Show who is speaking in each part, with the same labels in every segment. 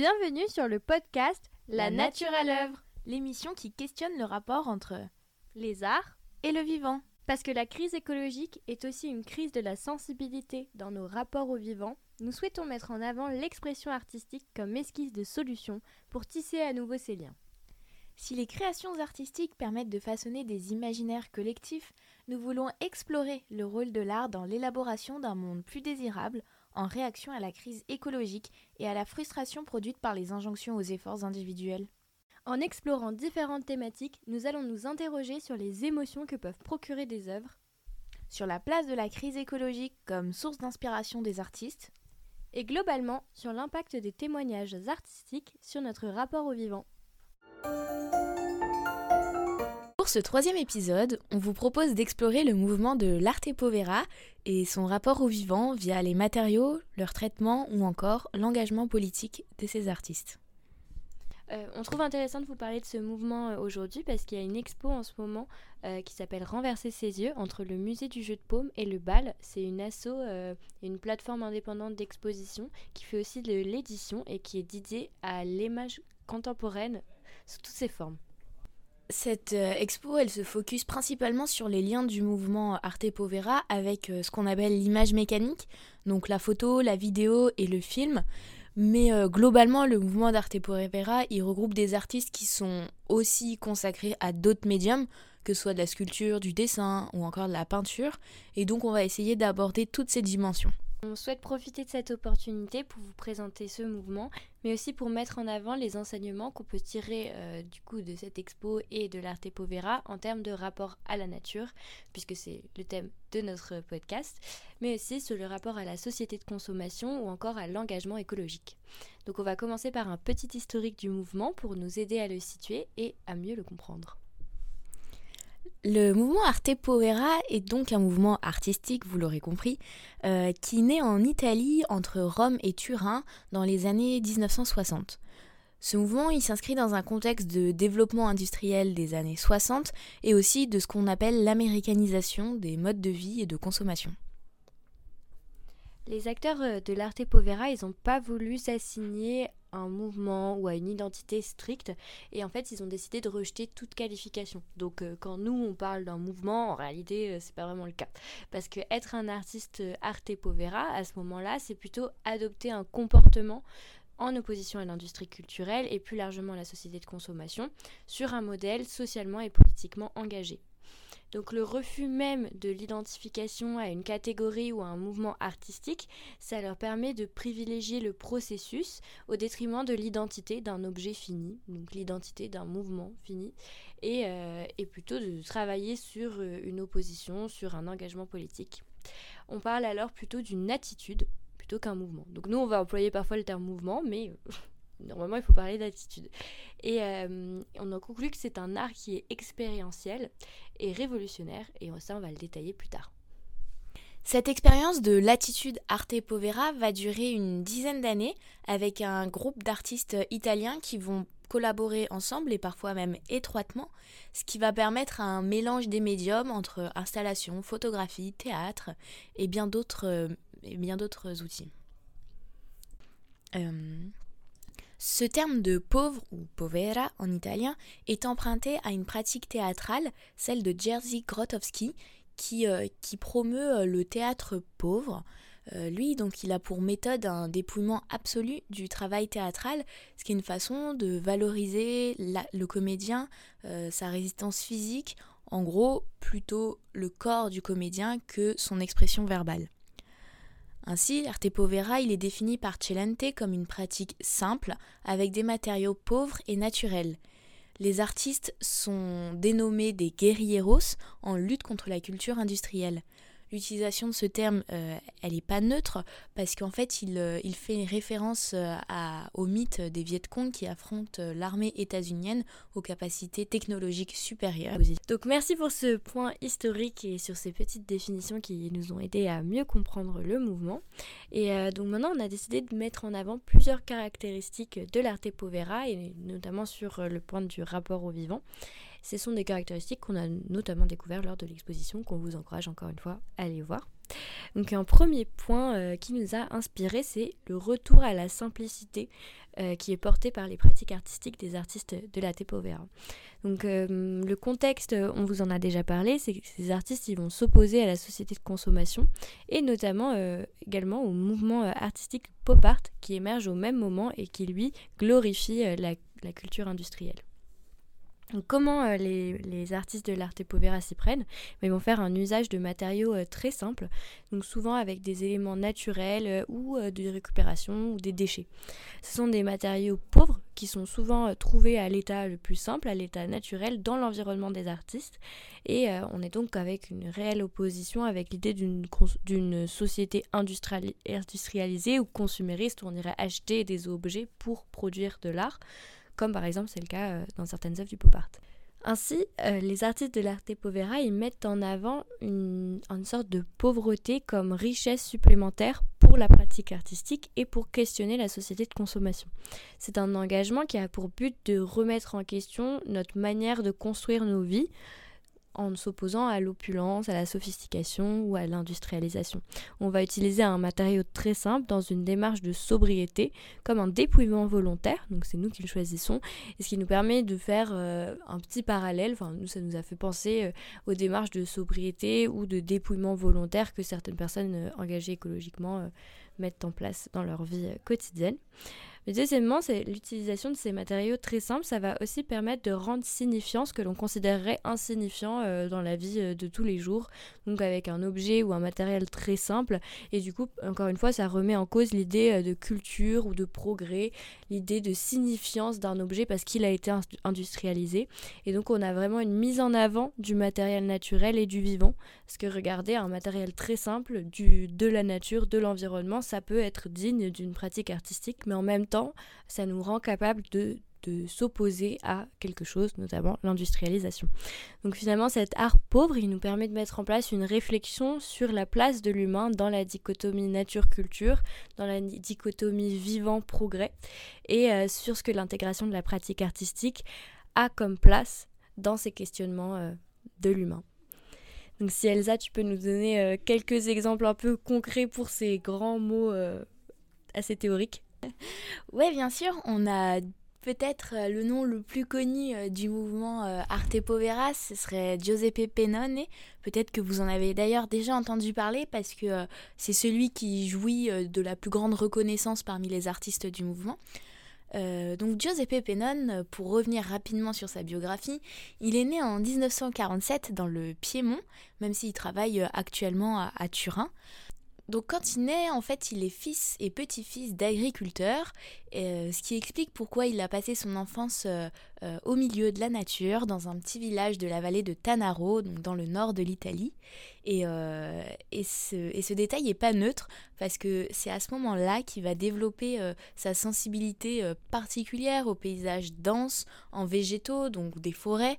Speaker 1: Bienvenue sur le podcast La nature à l'œuvre, l'émission qui questionne le rapport entre les arts et le vivant. Parce que la crise écologique est aussi une crise de la sensibilité dans nos rapports au vivant, nous souhaitons mettre en avant l'expression artistique comme esquisse de solution pour tisser à nouveau ces liens. Si les créations artistiques permettent de façonner des imaginaires collectifs, nous voulons explorer le rôle de l'art dans l'élaboration d'un monde plus désirable en réaction à la crise écologique et à la frustration produite par les injonctions aux efforts individuels. En explorant différentes thématiques, nous allons nous interroger sur les émotions que peuvent procurer des œuvres, sur la place de la crise écologique comme source d'inspiration des artistes, et globalement sur l'impact des témoignages artistiques sur notre rapport au vivant.
Speaker 2: Ce troisième épisode, on vous propose d'explorer le mouvement de l'arte povera et son rapport au vivant via les matériaux, leur traitement ou encore l'engagement politique de ces artistes.
Speaker 1: Euh, on trouve intéressant de vous parler de ce mouvement euh, aujourd'hui parce qu'il y a une expo en ce moment euh, qui s'appelle Renverser ses yeux entre le musée du jeu de paume et le bal. C'est une asso, une plateforme indépendante d'exposition qui fait aussi de l'édition et qui est dédiée à l'image contemporaine sous toutes ses formes.
Speaker 2: Cette expo, elle se focus principalement sur les liens du mouvement Arte Povera avec ce qu'on appelle l'image mécanique, donc la photo, la vidéo et le film. Mais euh, globalement, le mouvement d'Arte Povera, il regroupe des artistes qui sont aussi consacrés à d'autres médiums, que ce soit de la sculpture, du dessin ou encore de la peinture. Et donc, on va essayer d'aborder toutes ces dimensions.
Speaker 1: On souhaite profiter de cette opportunité pour vous présenter ce mouvement, mais aussi pour mettre en avant les enseignements qu'on peut tirer euh, du coup de cette expo et de l'Arte Povera en termes de rapport à la nature, puisque c'est le thème de notre podcast, mais aussi sur le rapport à la société de consommation ou encore à l'engagement écologique. Donc on va commencer par un petit historique du mouvement pour nous aider à le situer et à mieux le comprendre.
Speaker 2: Le mouvement Arte Povera est donc un mouvement artistique, vous l'aurez compris, euh, qui naît en Italie entre Rome et Turin dans les années 1960. Ce mouvement, s'inscrit dans un contexte de développement industriel des années 60 et aussi de ce qu'on appelle l'américanisation des modes de vie et de consommation.
Speaker 1: Les acteurs euh, de l'Arte Povera, ils n'ont pas voulu s'assigner un mouvement ou à une identité stricte et en fait ils ont décidé de rejeter toute qualification. Donc euh, quand nous on parle d'un mouvement, en réalité euh, c'est pas vraiment le cas parce que être un artiste arte povera à ce moment-là, c'est plutôt adopter un comportement en opposition à l'industrie culturelle et plus largement à la société de consommation sur un modèle socialement et politiquement engagé. Donc le refus même de l'identification à une catégorie ou à un mouvement artistique, ça leur permet de privilégier le processus au détriment de l'identité d'un objet fini, donc l'identité d'un mouvement fini, et, euh, plutôt de travailler sur euh, une opposition, sur un engagement politique. On parle alors plutôt d'une attitude plutôt qu'un mouvement. Donc nous, on va employer parfois le terme mouvement, mais euh, normalement, il faut parler d'attitude. Et euh, on a conclu que c'est un art qui est expérientiel et révolutionnaire, et ça, on va le détailler plus tard.
Speaker 2: Cette expérience de l'attitude Arte Povera va durer une dizaine d'années avec un groupe d'artistes italiens qui vont collaborer ensemble et parfois même étroitement, ce qui va permettre un mélange des médiums entre installation, photographie, théâtre et bien d'autres, euh, outils. Euh, ce terme de pauvre ou povera en italien est emprunté à une pratique théâtrale, celle de Jerzy Grotowski, qui, euh, qui promeut euh, le théâtre pauvre. Euh, lui, donc, il a pour méthode un dépouillement absolu du travail théâtral, ce qui est une façon de valoriser le comédien, sa résistance physique, en gros, plutôt le corps du comédien que son expression verbale. Ainsi, l'arte povera il est défini par Celente comme une pratique simple, avec des matériaux pauvres et naturels. Les artistes sont dénommés des guerrieros en lutte contre la culture industrielle l'utilisation de ce terme, euh, elle n'est pas neutre parce qu'en fait, il, euh, fait référence euh, au mythe des Viet Cong qui affrontent l'armée états-unienne aux capacités technologiques supérieures.
Speaker 1: Donc merci pour ce point historique et sur ces petites définitions qui nous ont aidé à mieux comprendre le mouvement. Et donc maintenant, on a décidé de mettre en avant plusieurs caractéristiques de l'arte povera et notamment sur le point du rapport au vivant. Ce sont des caractéristiques qu'on a notamment découvert lors de l'exposition qu'on vous encourage encore une fois à aller voir. Donc un premier point qui nous a inspiré, c'est le retour à la simplicité qui est porté par les pratiques artistiques des artistes de la Tepovera. Donc euh, le contexte, on vous en a déjà parlé, c'est que ces artistes ils vont s'opposer à la société de consommation et notamment euh, également au mouvement euh, artistique pop art qui émerge au même moment et qui lui glorifie la culture industrielle comment euh, les, artistes de l'arte povera s'y prennent Ils vont faire un usage de matériaux euh, très simples, donc souvent avec des éléments naturels euh, ou de récupération ou des déchets. Ce sont des matériaux pauvres qui sont souvent trouvés à l'état le plus simple, à l'état naturel dans l'environnement des artistes. Et on est donc avec une réelle opposition avec l'idée d'une société industrialisée ou consumériste où on irait acheter des objets pour produire de l'art comme par exemple c'est le cas euh, dans certaines œuvres du pop art. Ainsi, euh, les artistes de l'arte povera ils mettent en avant une, une, sorte de pauvreté comme richesse supplémentaire pour la pratique artistique et pour questionner la société de consommation. C'est un engagement qui a pour but de remettre en question notre manière de construire nos vies, en s'opposant à l'opulence, à la sophistication ou à l'industrialisation. On va utiliser un matériau très simple dans une démarche de sobriété, comme un dépouillement volontaire, donc c'est nous qui le choisissons, et ce qui nous permet de faire euh, un petit parallèle, enfin nous ça nous a fait penser euh, aux démarches de sobriété ou de dépouillement volontaire que certaines personnes euh, engagées écologiquement mettent en place dans leur vie quotidienne. Mais deuxièmement, c'est l'utilisation de ces matériaux très simples, ça va aussi permettre de rendre signifiant ce que l'on considérerait insignifiant euh, dans la vie euh, de tous les jours, donc avec un objet ou un matériel très simple. Et du coup, encore une fois, ça remet en cause l'idée euh, de culture ou de progrès, l'idée de signifiance d'un objet parce qu'il a été industrialisé. Et donc, on a vraiment une mise en avant du matériel naturel et du vivant. Parce que regardez, un matériel très simple, du, de la nature, de l'environnement, ça peut être digne d'une pratique artistique, mais en même temps, ça nous rend capable de, s'opposer à quelque chose, notamment l'industrialisation. Donc finalement, cet art pauvre, il nous permet de mettre en place une réflexion sur la place de l'humain dans la dichotomie nature-culture, dans la dichotomie vivant-progrès, et euh, sur ce que l'intégration de la pratique artistique a comme place dans ces questionnements euh, de l'humain. Donc si Elsa, tu peux nous donner euh, quelques exemples un peu concrets pour ces grands mots assez théoriques
Speaker 2: Oui, bien sûr, on a peut-être euh, le nom le plus connu euh, du mouvement euh, Arte Povera, ce serait Giuseppe Pennone. Peut-être que vous en avez d'ailleurs déjà entendu parler parce que c'est celui qui jouit de la plus grande reconnaissance parmi les artistes du mouvement. donc Giuseppe Pennone, pour revenir rapidement sur sa biographie, il est né en 1947 dans le Piémont, même s'il travaille actuellement à Turin. Donc quand il naît, en fait, il est fils et petit-fils d'agriculteurs, euh, ce qui explique pourquoi il a passé son enfance euh, euh, au milieu de la nature, dans un petit village de la vallée de Tanaro, dans le nord de l'Italie. Et, ce, détail n'est pas neutre, parce que c'est à ce moment-là qu'il va développer sa sensibilité particulière aux paysages denses, en végétaux, donc des forêts,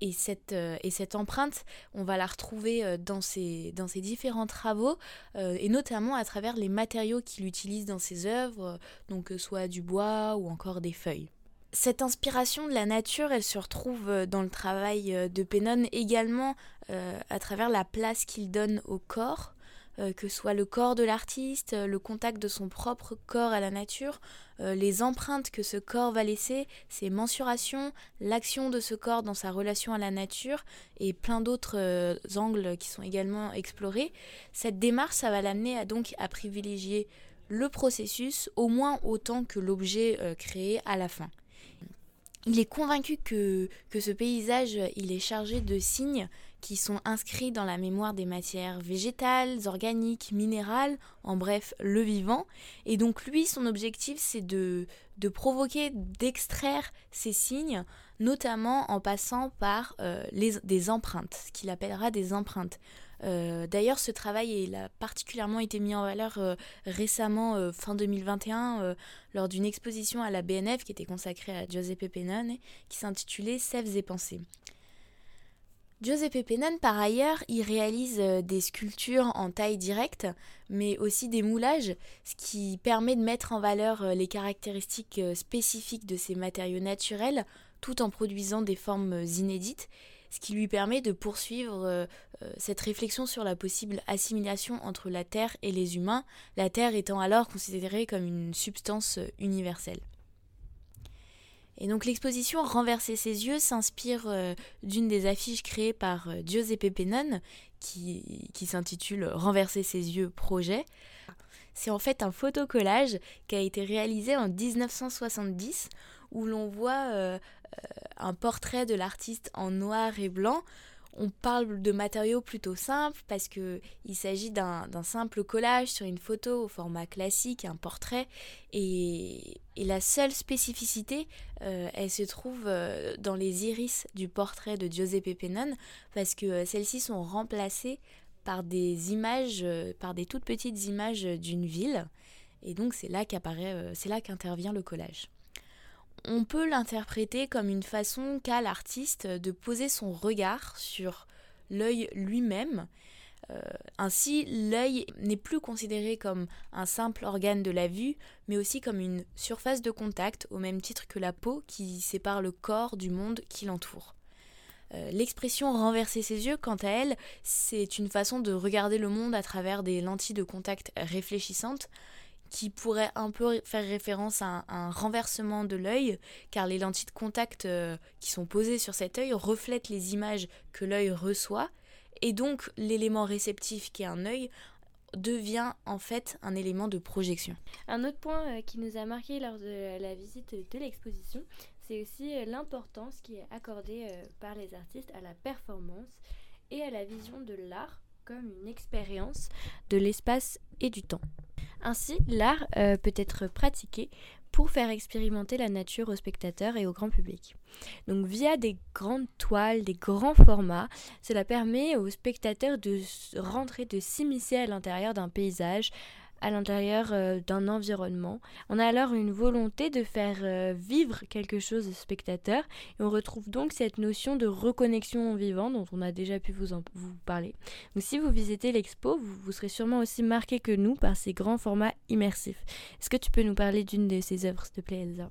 Speaker 2: et cette, euh, et cette empreinte, on va la retrouver euh, dans ses, dans ses différents travaux, euh, et notamment à travers les matériaux qu'il utilise dans ses œuvres, donc soit du bois ou encore des feuilles. Cette inspiration de la nature, elle se retrouve dans le travail de Pennon également à travers la place qu'il donne au corps, euh, que soit le corps de l'artiste, euh, le contact de son propre corps à la nature, euh, les empreintes que ce corps va laisser, ses mensurations, l'action de ce corps dans sa relation à la nature et plein d'autres angles qui sont également explorés. Cette démarche, ça va l'amener à donc à privilégier le processus au moins autant que l'objet créé à la fin. Il est convaincu que, que ce paysage il est chargé de signes qui sont inscrits dans la mémoire des matières végétales, organiques, minérales, en bref, le vivant. Et donc lui, son objectif, c'est de, de provoquer, d'extraire ces signes, notamment en passant par euh, les, des empreintes, ce qu'il appellera des empreintes. Euh, d'ailleurs, ce travail il a particulièrement été mis en valeur euh, récemment, fin 2021, lors d'une exposition à la BNF qui était consacrée à Giuseppe Pennone, qui s'intitulait Sèves et pensées. Giuseppe Pennon, par ailleurs, il réalise euh, des sculptures en taille directe, mais aussi des moulages, ce qui permet de mettre en valeur euh, les caractéristiques euh, spécifiques de ces matériaux naturels, tout en produisant des formes inédites. ce qui lui permet de poursuivre cette réflexion sur la possible assimilation entre la Terre et les humains, la Terre étant alors considérée comme une substance universelle. Et donc l'exposition Renverser ses yeux s'inspire euh, d'une des affiches créées par euh, Giuseppe Pennon qui, s'intitule Renverser ses yeux projet. C'est en fait un photocollage qui a été réalisé en 1970 où l'on voit euh, un portrait de l'artiste en noir et blanc on parle de matériaux plutôt simples parce qu'il s'agit d'un simple collage sur une photo au format classique, un portrait. Et, la seule spécificité, euh, elle se trouve euh, dans les iris du portrait de Giuseppe Pennon parce que euh, celles-ci sont remplacées par des images, par des toutes petites images d'une ville. Et donc c'est là qu'apparaît, c'est là qu'intervient le collage on peut l'interpréter comme une façon qu'a l'artiste de poser son regard sur l'œil lui-même. Euh, ainsi, l'œil n'est plus considéré comme un simple organe de la vue, mais aussi comme une surface de contact, au même titre que la peau qui sépare le corps du monde qui l'entoure. Euh, l'expression renverser ses yeux, quant à elle, c'est une façon de regarder le monde à travers des lentilles de contact réfléchissantes, qui pourrait un peu faire référence à un, renversement de l'œil, car les lentilles de contact euh, qui sont posées sur cet œil reflètent les images que l'œil reçoit, et donc l'élément réceptif qui est un œil devient en fait un élément de projection.
Speaker 1: Un autre point euh, qui nous a marqué lors de la visite de l'exposition, c'est aussi euh, l'importance qui est accordée par les artistes à la performance et à la vision de l'art comme une expérience de l'espace et du temps. Ainsi, l'art euh, peut être pratiqué pour faire expérimenter la nature aux spectateurs et au grand public. Donc via des grandes toiles, des grands formats, cela permet aux spectateurs de rentrer, de s'immiscer à l'intérieur d'un paysage, à l'intérieur euh, d'un environnement. On a alors une volonté de faire euh, vivre quelque chose au spectateur et on retrouve donc cette notion de reconnexion au vivant dont on a déjà pu vous, en, vous parler. Donc si vous visitez l'expo, vous, vous, serez sûrement aussi marqué que nous par ces grands formats immersifs. Est-ce que tu peux nous parler d'une de ces œuvres, s'il te plaît, Elsa?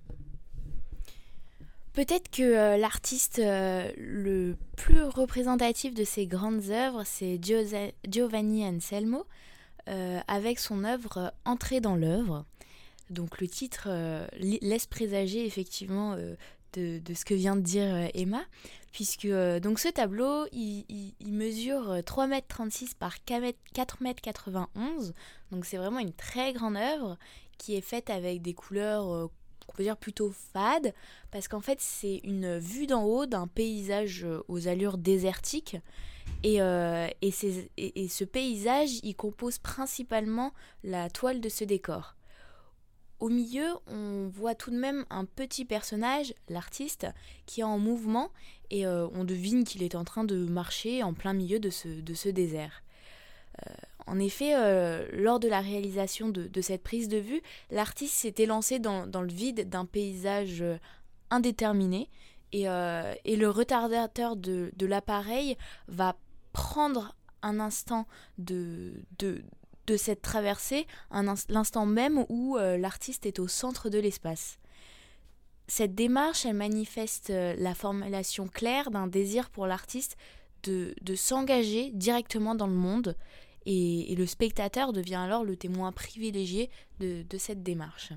Speaker 2: Peut-être que euh, l'artiste le plus représentatif de ces grandes œuvres, c'est Giovanni Anselmo, euh, avec son œuvre Entrer dans l'œuvre. Donc le titre euh, laisse présager effectivement euh, de, ce que vient de dire Emma, puisque donc ce tableau, il, mesure 3,36 m par 4,91 m, donc c'est vraiment une très grande œuvre qui est faite avec des couleurs qu'on peut dire plutôt fades, parce qu'en fait c'est une vue d'en haut d'un paysage aux allures désertiques, euh, et, ce paysage, il compose principalement la toile de ce décor. Au milieu, on voit tout de même un petit personnage, l'artiste, qui est en mouvement et euh, on devine qu'il est en train de marcher en plein milieu de ce, désert. Euh, en effet, lors de la réalisation de, cette prise de vue, l'artiste s'était lancé dans, le vide d'un paysage indéterminé et, le retardateur de, de l'appareil va prendre un instant de, cette traversée, l'instant même où euh, l'artiste est au centre de l'espace. Cette démarche, elle manifeste euh, la formulation claire d'un désir pour l'artiste de, s'engager directement dans le monde et, le spectateur devient alors le témoin privilégié de cette démarche.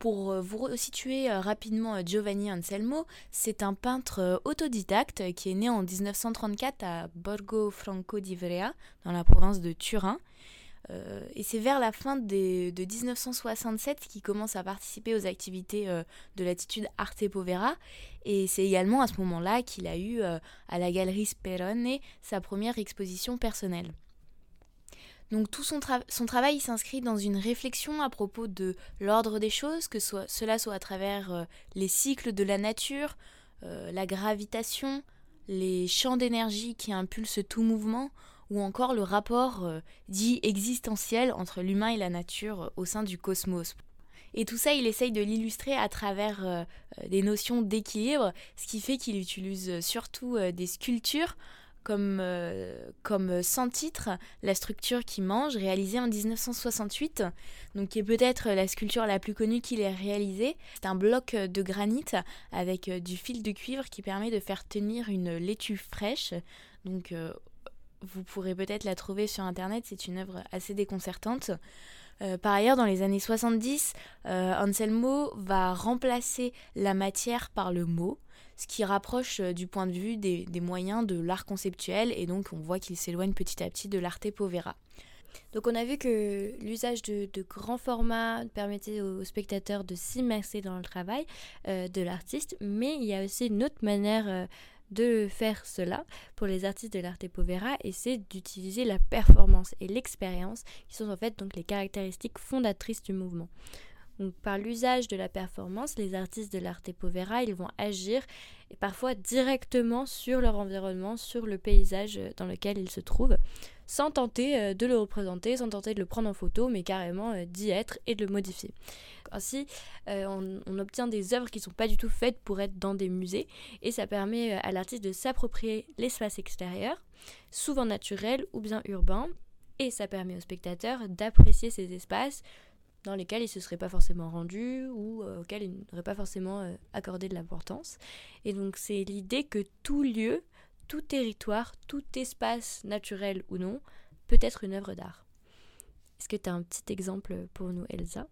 Speaker 2: Pour euh, vous situer euh, rapidement euh, Giovanni Anselmo, c'est un peintre autodidacte qui est né en 1934 à Borgo Franco d'Ivrea, dans la province de Turin. et c'est vers la fin de 1967 qu'il commence à participer aux activités de l'attitude Arte Povera. Et c'est également à ce moment-là qu'il a eu à la galerie Sperone sa première exposition personnelle. Donc tout son, travail s'inscrit dans une réflexion à propos de l'ordre des choses, que cela soit à travers euh, les cycles de la nature, euh, la gravitation, les champs d'énergie qui impulsent tout mouvement, ou encore le rapport euh, dit existentiel entre l'humain et la nature au sein du cosmos. Et tout ça, il essaye de l'illustrer à travers des notions d'équilibre, ce qui fait qu'il utilise surtout des sculptures comme, euh, comme sans titre la structure qui mange, réalisée en 1968, donc qui est peut-être la sculpture la plus connue qu'il ait réalisée. C'est un bloc de granit avec du fil de cuivre qui permet de faire tenir une laitue fraîche. Donc vous pourrez peut-être la trouver sur internet, c'est une œuvre assez déconcertante. Euh, par ailleurs, dans les années 70, euh, Anselmo va remplacer la matière par le mot, ce qui rapproche euh, du point de vue des, moyens de l'art conceptuel, et donc on voit qu'il s'éloigne petit à petit de l'arte povera.
Speaker 1: Donc on a vu que l'usage de, grands formats permettait aux spectateurs de s'immerser dans le travail de l'artiste, mais il y a aussi une autre manière de faire cela pour les artistes de l'arte povera et c'est d'utiliser la performance et l'expérience qui sont en fait donc les caractéristiques fondatrices du mouvement. Par l'usage de la performance, les artistes de l'arte povera, ils vont agir et parfois directement sur leur environnement, sur le paysage dans lequel ils se trouvent, sans tenter euh, de le représenter, sans tenter de le prendre en photo, mais carrément euh, d'y être et de le modifier. Ainsi, euh, on, obtient des œuvres qui ne sont pas du tout faites pour être dans des musées et ça permet euh, à l'artiste de s'approprier l'espace extérieur, souvent naturel ou bien urbain, et ça permet au spectateur d'apprécier ces espaces dans lesquels il ne se serait pas forcément rendu ou euh, auxquels il n'aurait pas forcément accordé de l'importance. Et donc c'est l'idée que tout lieu, tout territoire, tout espace naturel ou non peut être une œuvre d'art. Est-ce que tu as un petit exemple pour nous, Elsa?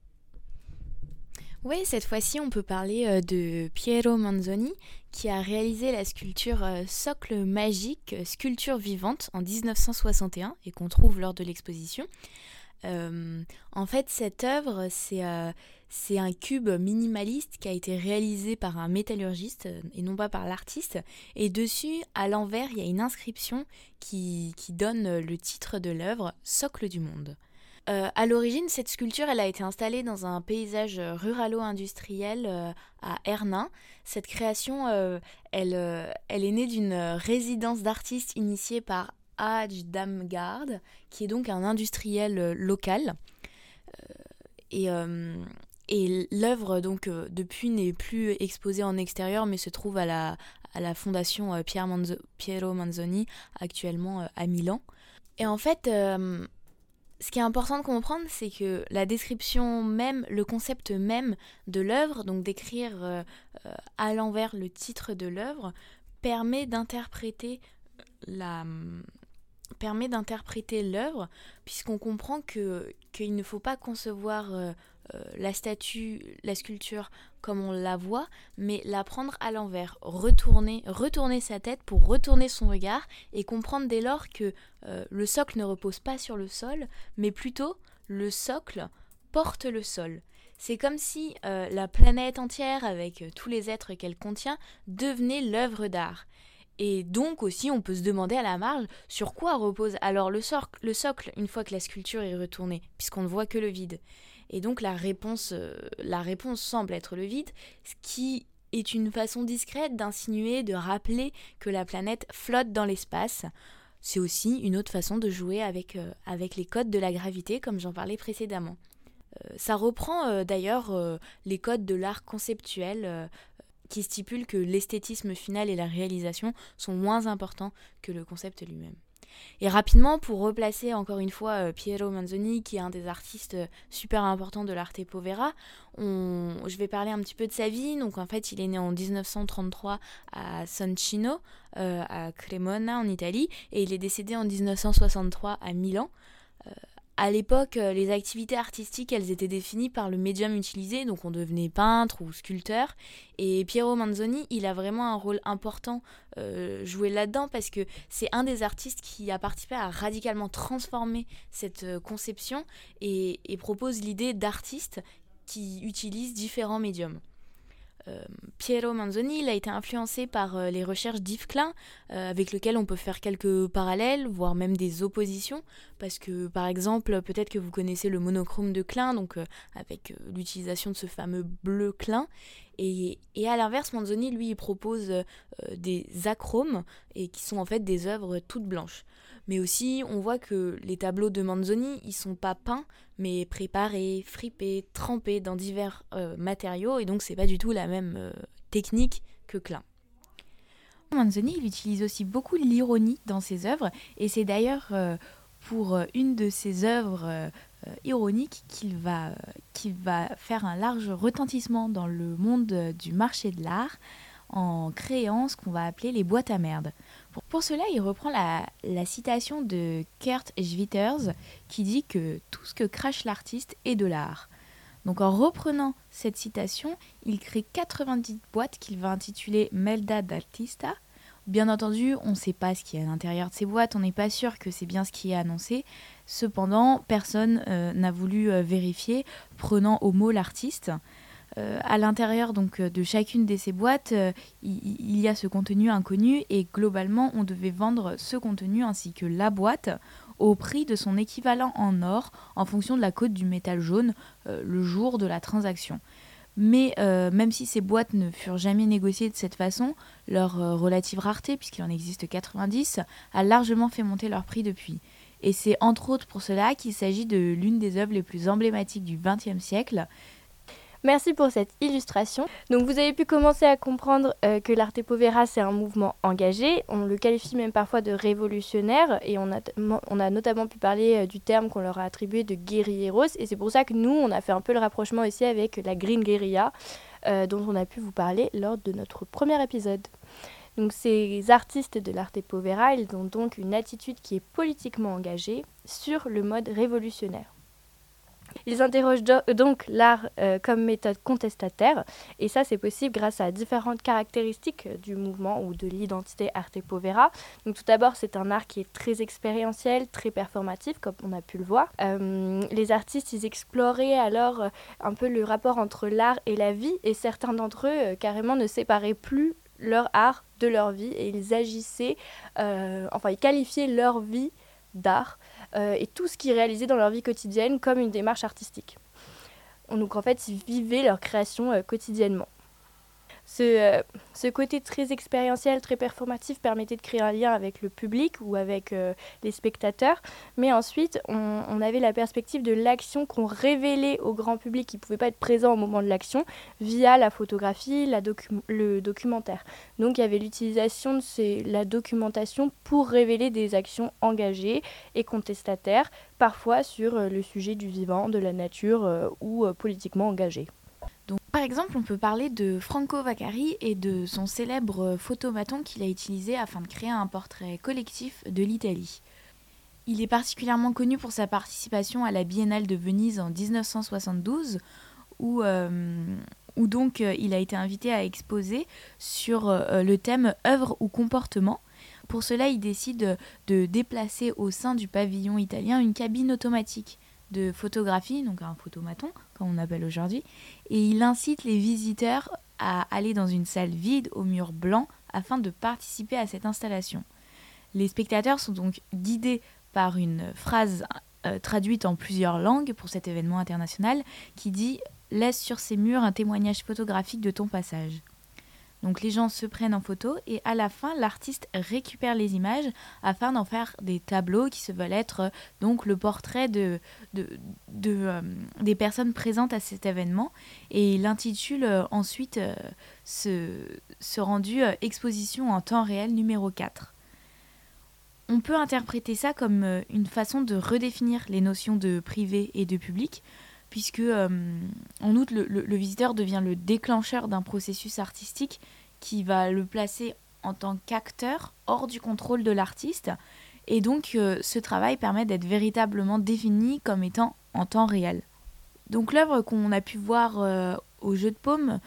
Speaker 2: Oui, cette fois-ci, on peut parler euh, de Piero Manzoni, qui a réalisé la sculpture euh, Socle magique, euh, sculpture vivante, en 1961, et qu'on trouve lors de l'exposition. En fait, cette œuvre, c'est un cube minimaliste qui a été réalisé par un métallurgiste et non pas par l'artiste. Et dessus, à l'envers, il y a une inscription qui donne le titre de l'œuvre, Socle du monde. Euh, à l'origine, cette sculpture, elle a été installée dans un paysage ruralo-industriel euh, à Ernin. Cette création, euh, elle, elle, est née d'une résidence d'artistes initiée par Hadj Damgard, qui est donc un industriel local. et et l'œuvre, donc, depuis, n'est plus exposée en extérieur, mais se trouve à la, à la fondation Piero Manzoni, actuellement à Milan. Et en fait, ce qui est important de comprendre, c'est que la description même, le concept même de l'œuvre, donc d'écrire euh, euh, à l'envers le titre de l'œuvre, permet d'interpréter la permet d'interpréter l'œuvre puisqu'on comprend que qu'il ne faut pas concevoir euh, euh, la statue, la sculpture comme on la voit, mais la prendre à l'envers, retourner, retourner sa tête pour retourner son regard et comprendre dès lors que euh, le socle ne repose pas sur le sol, mais plutôt le socle porte le sol. C'est comme si la planète entière, avec tous les êtres qu'elle contient, devenait l'œuvre d'art. Et donc aussi, on peut se demander à la marge sur quoi repose alors le, le socle une fois que la sculpture est retournée, puisqu'on ne voit que le vide. Et donc la réponse, euh, la réponse semble être le vide, ce qui est une façon discrète d'insinuer, de rappeler que la planète flotte dans l'espace. C'est aussi une autre façon de jouer avec, euh, les codes de la gravité, comme j'en parlais précédemment. Euh, ça reprend d'ailleurs les codes de l'art conceptuel qui stipulent que l'esthétisme final et la réalisation sont moins importants que le concept lui-même. Et rapidement, pour replacer encore une fois euh, Piero Manzoni, qui est un des artistes euh, super importants de l'arte povera, je vais parler un petit peu de sa vie. Donc en fait, il est né en 1933 à Soncino, euh, à Cremona en Italie, et il est décédé en 1963 à Milan. À l'époque, euh, les activités artistiques, elles étaient définies par le médium utilisé, donc on devenait peintre ou sculpteur. Et Piero Manzoni, il a vraiment un rôle important euh, joué là-dedans parce que c'est un des artistes qui a participé à radicalement transformer cette euh, conception et propose l'idée d'artiste qui utilise différents médiums. Euh, Piero Manzoni a été influencé par euh, les recherches d'Yves Klein, euh, avec lequel on peut faire quelques parallèles, voire même des oppositions, parce que par exemple, peut-être que vous connaissez le monochrome de Klein, donc avec l'utilisation de ce fameux bleu Klein, et, à l'inverse, Manzoni, lui, propose des achromes, et qui sont en fait des œuvres toutes blanches. Mais aussi, on voit que les tableaux de Manzoni, ils sont pas peints, mais préparés, fripés, trempés dans divers euh, matériaux, et donc c'est pas du tout la même euh, technique que Klein. Manzoni, il utilise aussi beaucoup l'ironie dans ses œuvres, et c'est d'ailleurs pour une de ses œuvres ironiques qu'il va, qu'il va faire un large retentissement dans le monde du marché de l'art en créant ce qu'on va appeler les boîtes à merde. Pour, cela, il reprend la, citation de Kurt Schwitters qui dit que tout ce que crache l'artiste est de l'art. Donc en reprenant cette citation, il crée 90 boîtes qu'il va intituler Melda d'Artista. Bien entendu, on ne sait pas ce qu'il y a à l'intérieur de ces boîtes, on n'est pas sûr que c'est bien ce qui est annoncé. Cependant, personne euh, n'a voulu euh, vérifier, prenant au mot l'artiste. Euh, à l'intérieur donc de chacune de ces boîtes, il, y a ce contenu inconnu et globalement, on devait vendre ce contenu ainsi que la boîte au prix de son équivalent en or en fonction de la cote du métal jaune le jour de la transaction. Mais même si ces boîtes ne furent jamais négociées de cette façon, leur relative rareté, puisqu'il en existe 90, a largement fait monter leur prix depuis. Et c'est entre autres pour cela qu'il s'agit de l'une des œuvres les plus emblématiques du XXe siècle,
Speaker 1: Merci pour cette illustration. Donc vous avez pu commencer à comprendre euh, que l'Arte Povera c'est un mouvement engagé, on le qualifie même parfois de révolutionnaire et on a, on a notamment pu parler euh, du terme qu'on leur a attribué de guerrilleros et c'est pour ça que nous on a fait un peu le rapprochement aussi avec la Green Guerilla euh, dont on a pu vous parler lors de notre premier épisode. Donc ces artistes de l'Arte Povera, ils ont donc une attitude qui est politiquement engagée sur le mode révolutionnaire. Ils interrogent donc l'art euh, comme méthode contestataire, et ça c'est possible grâce à différentes caractéristiques euh, du mouvement ou de l'identité Arte Povera. Donc tout d'abord c'est un art qui est très expérientiel, très performatif comme on a pu le voir. Euh, les artistes ils exploraient alors un peu le rapport entre l'art et la vie, et certains d'entre eux carrément ne séparaient plus leur art de leur vie, et ils agissaient, enfin ils qualifiaient leur vie d'art euh, et tout ce qu'ils réalisaient dans leur vie quotidienne comme une démarche artistique. Donc en fait, ils vivaient leur création euh, quotidiennement. Euh, ce, côté très expérientiel, très performatif permettait de créer un lien avec le public ou avec euh, les spectateurs. Mais ensuite, on, avait la perspective de l'action qu'on révélait au grand public qui ne pouvait pas être présent au moment de l'action via la photographie, la le documentaire. Donc il y avait l'utilisation de la documentation pour révéler des actions engagées et contestataires, parfois sur euh, le sujet du vivant, de la nature ou politiquement engagées.
Speaker 2: Par exemple, on peut parler de Franco Vaccari et de son célèbre photomaton qu'il a utilisé afin de créer un portrait collectif de l'Italie. Il est particulièrement connu pour sa participation à la Biennale de Venise en 1972, où, euh, où donc euh, il a été invité à exposer sur euh, le thème œuvre ou comportement. Pour cela, il décide de déplacer au sein du pavillon italien une cabine automatique de photographie, donc un photomaton, comme on appelle aujourd'hui, et il incite les visiteurs à aller dans une salle vide au mur blanc afin de participer à cette installation. Les spectateurs sont donc guidés par une phrase euh, traduite en plusieurs langues pour cet événement international qui dit Laisse sur ces murs un témoignage photographique de ton passage. Donc les gens se prennent en photo et à la fin, l'artiste récupère les images afin d'en faire des tableaux qui se veulent être euh, donc le portrait de, euh, des personnes présentes à cet événement. Et il intitule euh, ensuite ce, ce, rendu Exposition en temps réel numéro 4. On peut interpréter ça comme une façon de redéfinir les notions de privé et de public, puisque euh, en outre le, visiteur devient le déclencheur d'un processus artistique qui va le placer en tant qu'acteur hors du contrôle de l'artiste et donc euh, ce travail permet d'être véritablement défini comme étant en temps réel. Donc l'œuvre qu'on a pu voir euh, au jeu de paume,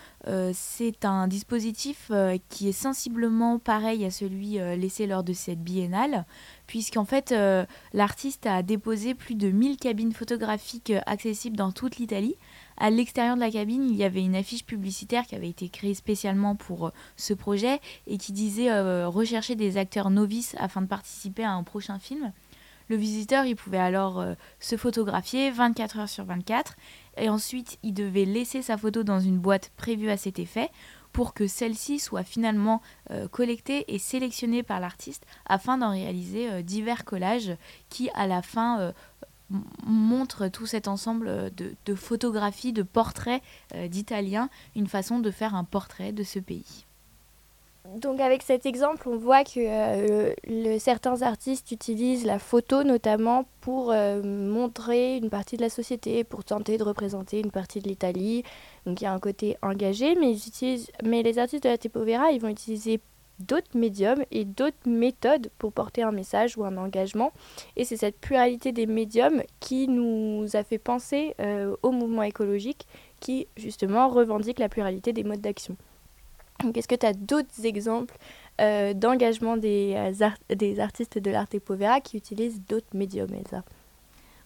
Speaker 2: c'est un dispositif qui est sensiblement pareil à celui laissé lors de cette biennale, puisqu'en fait, euh, l'artiste a déposé plus de 1000 cabines photographiques euh, accessibles dans toute l'Italie. À l'extérieur de la cabine, il y avait une affiche publicitaire qui avait été créée spécialement pour euh, ce projet et qui disait rechercher des acteurs novices afin de participer à un prochain film. Le visiteur, il pouvait alors se photographier 24 heures sur 24 et ensuite il devait laisser sa photo dans une boîte prévue à cet effet pour que celle-ci soit finalement euh, collectée et sélectionnée par l'artiste afin d'en réaliser euh, divers collages qui à la fin euh, montrent tout cet ensemble de, photographies, de portraits d'Italiens, une façon de faire un portrait de ce pays.
Speaker 1: Donc avec cet exemple, on voit que euh, certains artistes utilisent la photo notamment pour euh, montrer une partie de la société, pour tenter de représenter une partie de l'Italie. Donc il y a un côté engagé, mais, mais les artistes de la Tepovera, ils vont utiliser d'autres médiums et d'autres méthodes pour porter un message ou un engagement. Et c'est cette pluralité des médiums qui nous a fait penser euh, au mouvement écologique qui justement revendique la pluralité des modes d'action. Est-ce que tu as d'autres exemples euh, d'engagement des, euh, des artistes de l'arte povera qui utilisent d'autres médiums, Elsa?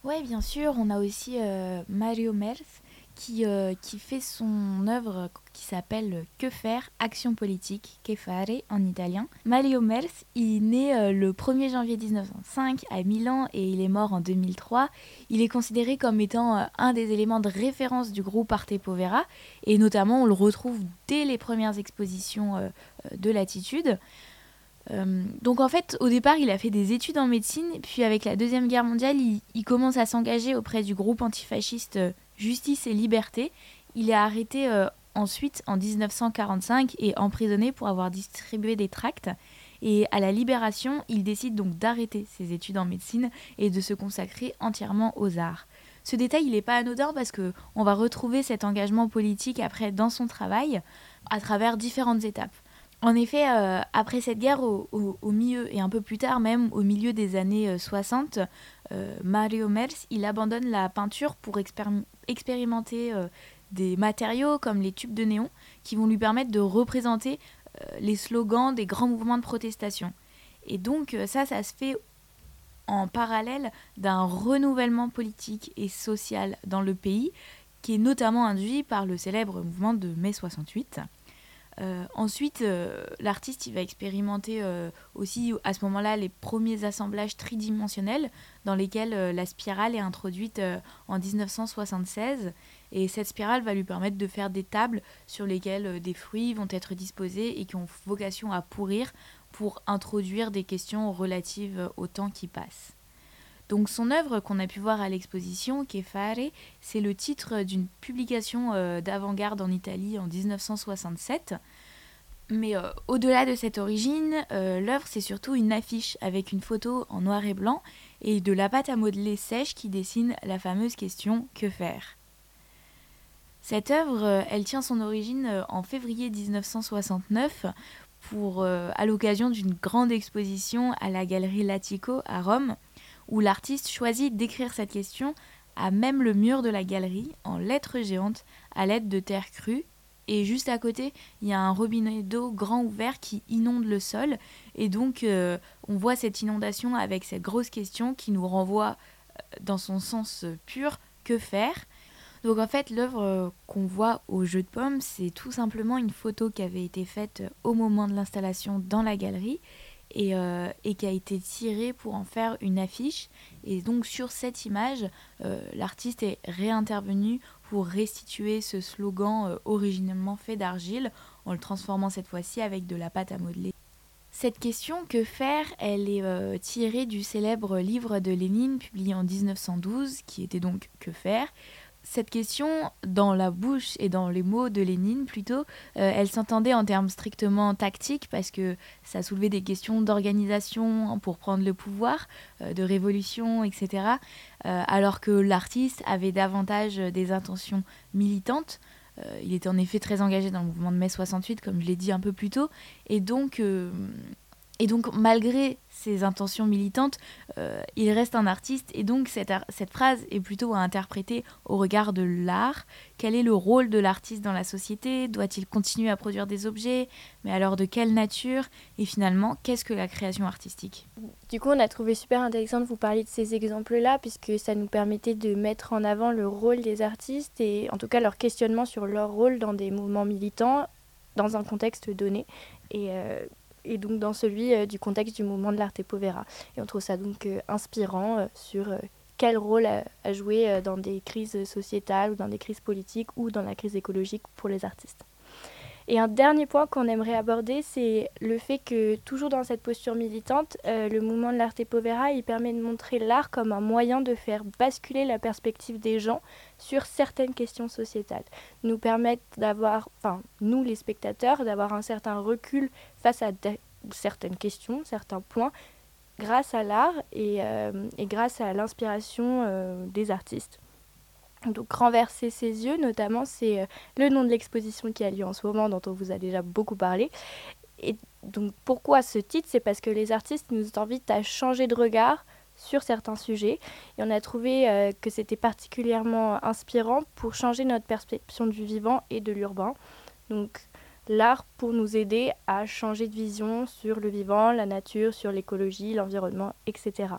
Speaker 2: Oui, bien sûr. On a aussi euh, Mario Mers qui, euh, qui fait son œuvre qui s'appelle Que faire Action politique, Que fare en italien. Mario Mers, il est né euh, le 1er janvier 1905 à Milan et il est mort en 2003. Il est considéré comme étant euh, un des éléments de référence du groupe Arte Povera et notamment on le retrouve dès les premières expositions de l'attitude. donc en fait, au départ, il a fait des études en médecine, puis avec la Deuxième Guerre mondiale, il commence à s'engager auprès du groupe antifasciste Justice et Liberté. Il est arrêté euh, ensuite en 1945 et emprisonné pour avoir distribué des tracts. Et à la libération, il décide donc d'arrêter ses études en médecine et de se consacrer entièrement aux arts. Ce détail, il n'est pas anodin parce que on va retrouver cet engagement politique après dans son travail à travers différentes étapes. En effet, euh, après cette guerre, au, milieu et un peu plus tard même, au milieu des années 60, euh, Mario Mers, il abandonne la peinture pour expérimenter euh, des matériaux comme les tubes de néon qui vont lui permettre de représenter les slogans des grands mouvements de protestation. Et donc ça, ça se fait en parallèle d'un renouvellement politique et social dans le pays qui est notamment induit par le célèbre mouvement de mai 68. Euh, ensuite, euh, l'artiste va expérimenter euh, aussi à ce moment-là les premiers assemblages tridimensionnels dans lesquels la spirale est introduite en 1976 et cette spirale va lui permettre de faire des tables sur lesquelles des fruits vont être disposés et qui ont vocation à pourrir pour introduire des questions relatives au temps qui passe. Donc son œuvre qu'on a pu voir à l'exposition, Fare, c'est le titre d'une publication euh, d'avant-garde en Italie en 1967. Mais euh, au-delà de cette origine, euh, l'œuvre c'est surtout une affiche avec une photo en noir et blanc et de la pâte à modeler sèche qui dessine la fameuse question Que faire? Cette œuvre, elle tient son origine en février 1969 pour, à l'occasion d'une grande exposition à la galerie Latico à Rome où l'artiste choisit d'écrire cette question à même le mur de la galerie en lettres géantes à l'aide de terre crue. Et juste à côté, il y a un robinet d'eau grand ouvert qui inonde le sol. Et donc, euh, on voit cette inondation avec cette grosse question qui nous renvoie euh, dans son sens pur que faire? Donc en fait, l'œuvre euh, qu'on voit au jeu de pommes, c'est tout simplement une photo qui avait été faite au moment de l'installation dans la galerie euh, et, qui a été tiré pour en faire une affiche. Et donc sur cette image, euh, l'artiste est réintervenu pour restituer ce slogan euh, originellement fait d'argile en le transformant cette fois-ci avec de la pâte à modeler. Cette question, que faire, elle est tirée du célèbre livre de Lénine publié en 1912, qui était donc Que faire, cette question, dans la bouche et dans les mots de Lénine plutôt, euh, elle s'entendait en termes strictement tactiques parce que ça soulevait des questions d'organisation pour prendre le pouvoir, euh, de révolution, etc. Euh, alors que l'artiste avait davantage des intentions militantes. il était en effet très engagé dans le mouvement de mai 68, comme je l'ai dit un peu plus tôt. Et donc, et donc malgré ses intentions militantes, euh, il reste un artiste. Et donc cette, phrase est plutôt à interpréter au regard de l'art. Quel est le rôle de l'artiste dans la société? Doit-il continuer à produire des objets? Mais alors de quelle nature? Et finalement, qu'est-ce que la création artistique?
Speaker 1: Du coup, on a trouvé super intéressant de vous parler de ces exemples-là puisque ça nous permettait de mettre en avant le rôle des artistes et en tout cas leur questionnement sur leur rôle dans des mouvements militants dans un contexte donné. Et euh, et donc dans celui euh, du contexte du mouvement de l'arte povera. Et on trouve ça donc euh, inspirant euh, sur quel rôle à, jouer dans des crises sociétales ou dans des crises politiques ou dans la crise écologique pour les artistes. Et un dernier point qu'on aimerait aborder, c'est le fait que, toujours dans cette posture militante, le mouvement de l'arte povera, il permet de montrer l'art comme un moyen de faire basculer la perspective des gens sur certaines questions sociétales. Nous permettre d'avoir, enfin, nous les spectateurs, d'avoir un certain recul face à certaines questions, certains points, grâce à l'art et, euh, grâce à l'inspiration euh, des artistes. Donc renverser ses yeux, notamment, c'est euh, le nom de l'exposition qui a lieu en ce moment, dont on vous a déjà beaucoup parlé. Et donc pourquoi ce titre? C'est parce que les artistes nous invitent à changer de regard sur certains sujets. Et on a trouvé que c'était particulièrement inspirant pour changer notre perception du vivant et de l'urbain. Donc l'art pour nous aider à changer de vision sur le vivant, la nature, sur l'écologie, l'environnement, etc.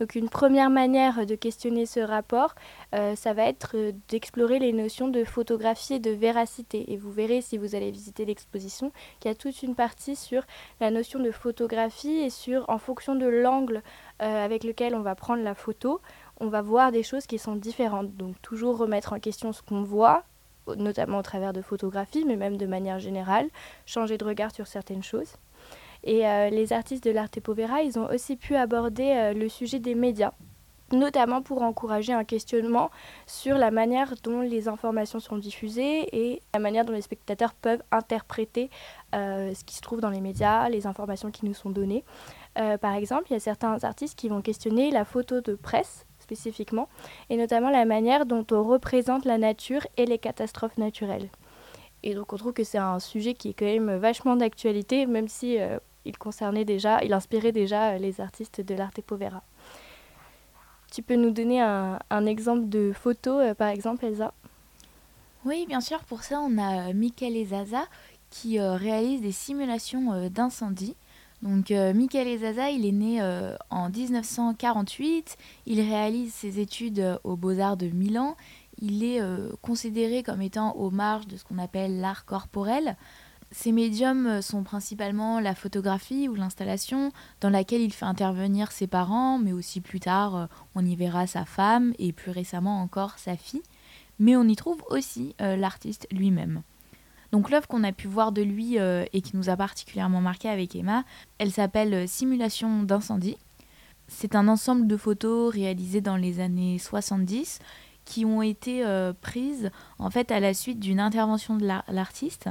Speaker 1: Donc une première manière de questionner ce rapport, euh, ça va être euh, d'explorer les notions de photographie et de véracité. Et vous verrez si vous allez visiter l'exposition qu'il y a toute une partie sur la notion de photographie et sur, en fonction de l'angle euh, avec lequel on va prendre la photo, on va voir des choses qui sont différentes. Donc toujours remettre en question ce qu'on voit, notamment au travers de photographies, mais même de manière générale, changer de regard sur certaines choses. Et euh, les artistes de l'Arte Povera, ils ont aussi pu aborder euh, le sujet des médias notamment pour encourager un questionnement sur la manière dont les informations sont diffusées et la manière dont les spectateurs peuvent interpréter euh, ce qui se trouve dans les médias, les informations qui nous sont données. par exemple, il y a certains artistes qui vont questionner la photo de presse spécifiquement, et notamment la manière dont on représente la nature et les catastrophes naturelles. Et donc on trouve que c'est un sujet qui est quand même vachement d'actualité, même si il concernait déjà, il inspirait déjà euh, les artistes de l'arte povera. Tu peux nous donner un, exemple de photo, euh, par exemple, Elsa?
Speaker 2: Oui, bien sûr. Pour ça, on a euh, Michael Zaza qui réalise des simulations d'incendie. Donc, Michael Zaza, il est né en 1948. Il réalise ses études aux Beaux-Arts de Milan. Il est considéré comme étant aux marges de ce qu'on appelle l'art corporel. Ces médiums euh, sont principalement la photographie ou l'installation dans laquelle il fait intervenir ses parents, mais aussi plus tard euh, on y verra sa femme et plus récemment encore sa fille. Mais on y trouve aussi euh, l'artiste lui-même. Donc l'œuvre qu'on a pu voir de lui et qui nous a particulièrement marqué avec Emma, elle s'appelle Simulation d'incendie. C'est un ensemble de photos réalisées dans les années 70 qui ont été prises en fait à la suite d'une intervention de l'artiste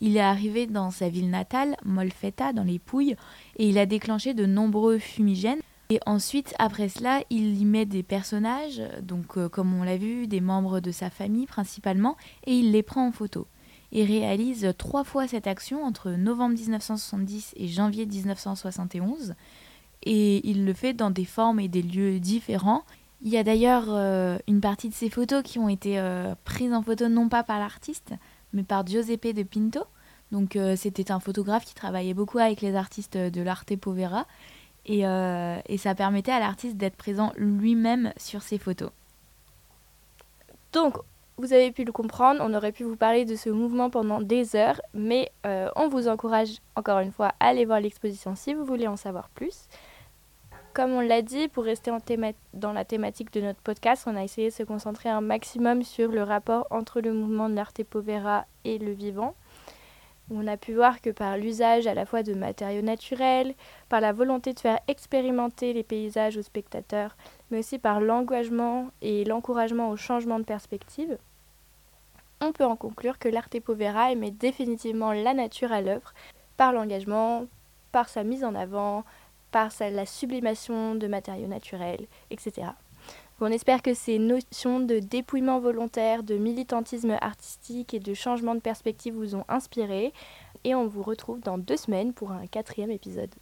Speaker 2: il est arrivé dans sa ville natale, Molfetta, dans les Pouilles, et il a déclenché de nombreux fumigènes. Et ensuite, après cela, il y met des personnages, donc euh, comme on l'a vu, des membres de sa famille principalement, et il les prend en photo. Il réalise trois fois cette action entre novembre 1970 et janvier 1971, et il le fait dans des formes et des lieux différents. Il y a d'ailleurs euh, une partie de ces photos qui ont été euh, prises en photo non pas par l'artiste, mais par Giuseppe de Pinto. Donc euh, c'était un photographe qui travaillait beaucoup avec les artistes de l'Arte Povera et, et ça permettait à l'artiste d'être présent lui-même sur ses photos.
Speaker 1: Donc vous avez pu le comprendre, on aurait pu vous parler de ce mouvement pendant des heures, mais euh, on vous encourage encore une fois à aller voir l'exposition si vous voulez en savoir plus. Comme on l'a dit, pour rester dans la thématique de notre podcast, on a essayé de se concentrer un maximum sur le rapport entre le mouvement de l'arte povera et le vivant. On a pu voir que par l'usage à la fois de matériaux naturels, par la volonté de faire expérimenter les paysages aux spectateurs, mais aussi par l'engagement et l'encouragement au changement de perspective, on peut en conclure que l'arte povera met définitivement la nature à l'œuvre par l'engagement, par sa mise en avant, par la sublimation de matériaux naturels, etc. On espère que ces notions de dépouillement volontaire, de militantisme artistique et de changement de perspective vous ont inspiré. Et on vous retrouve dans deux semaines pour un quatrième épisode.